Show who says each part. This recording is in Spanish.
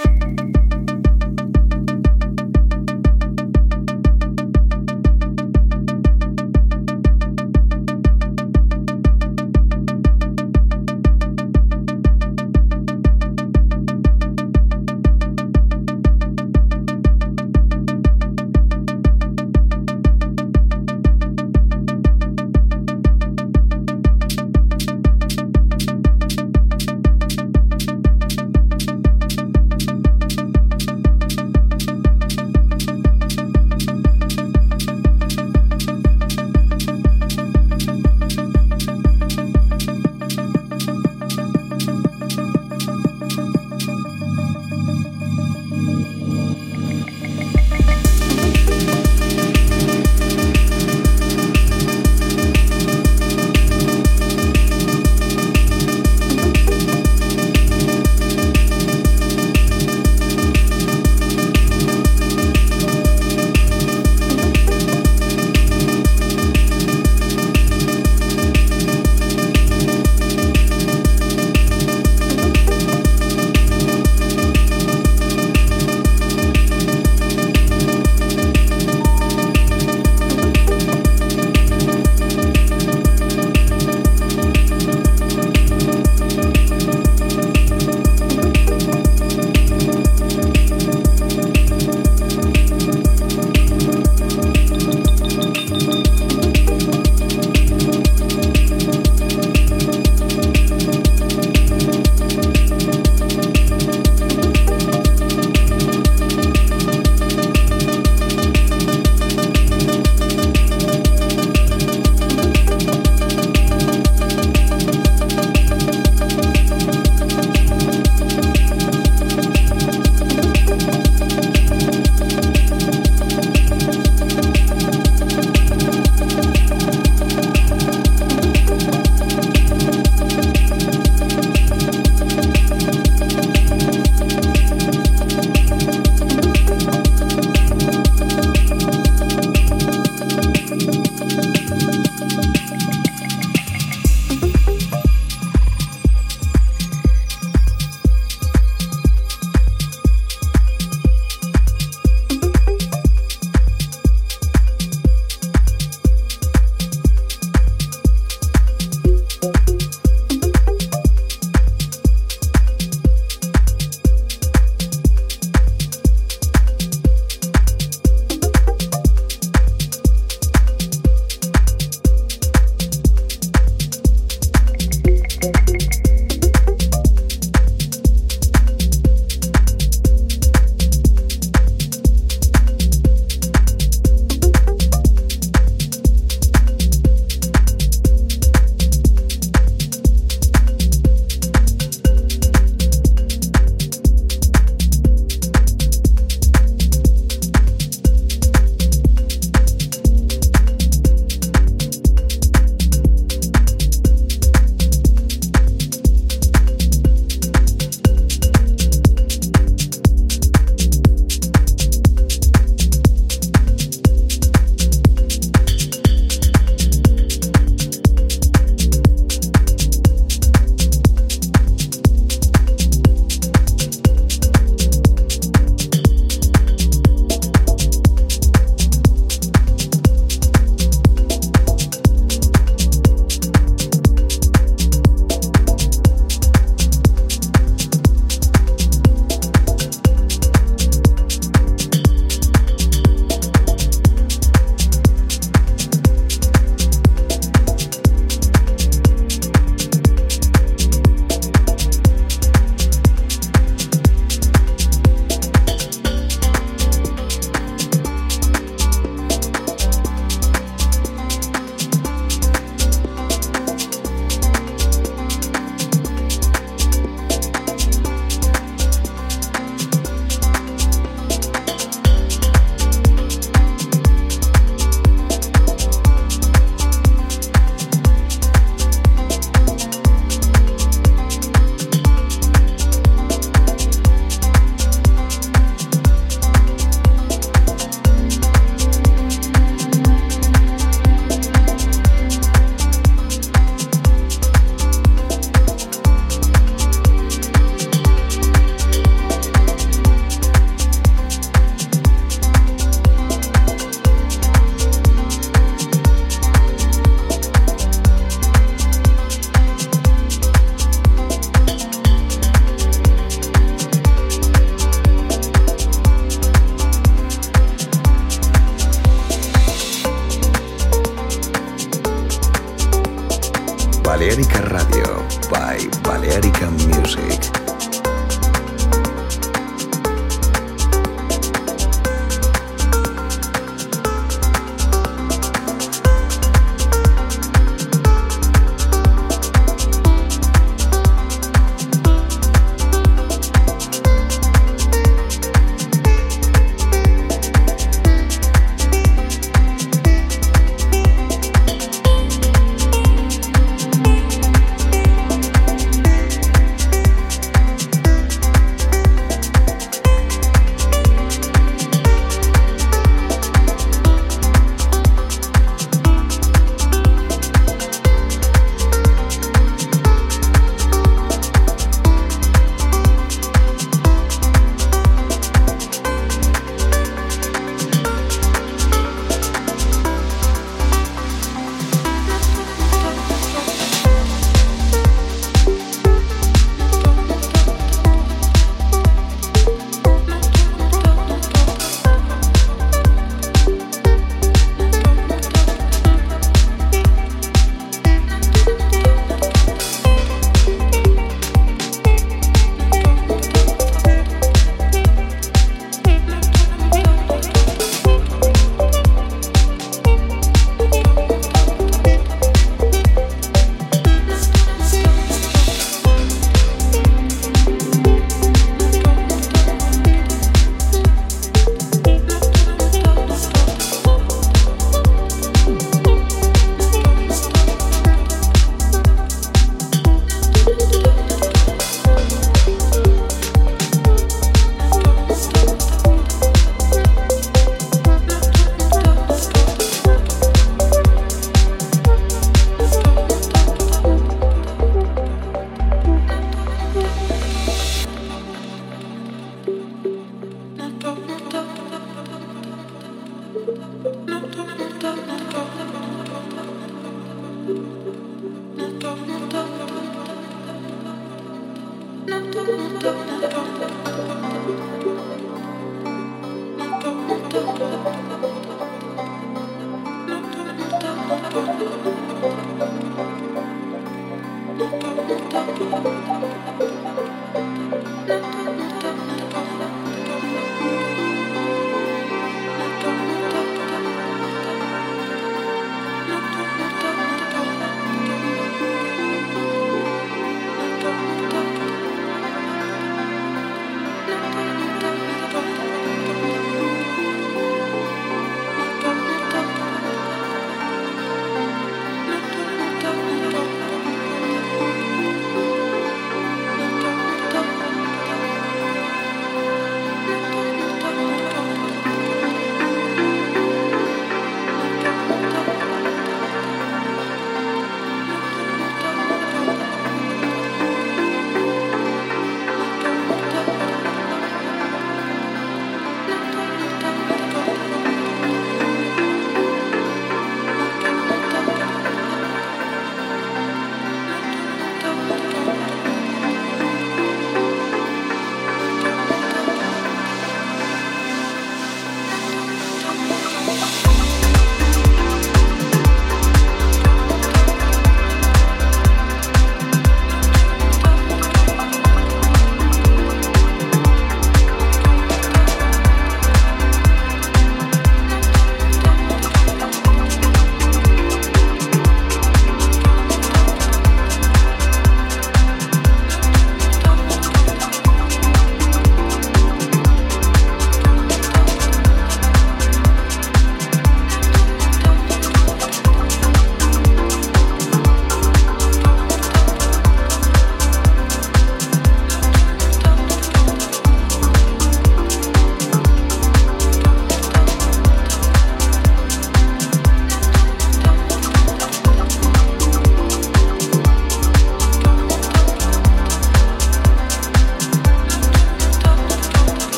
Speaker 1: Thank you. no, no, no, no,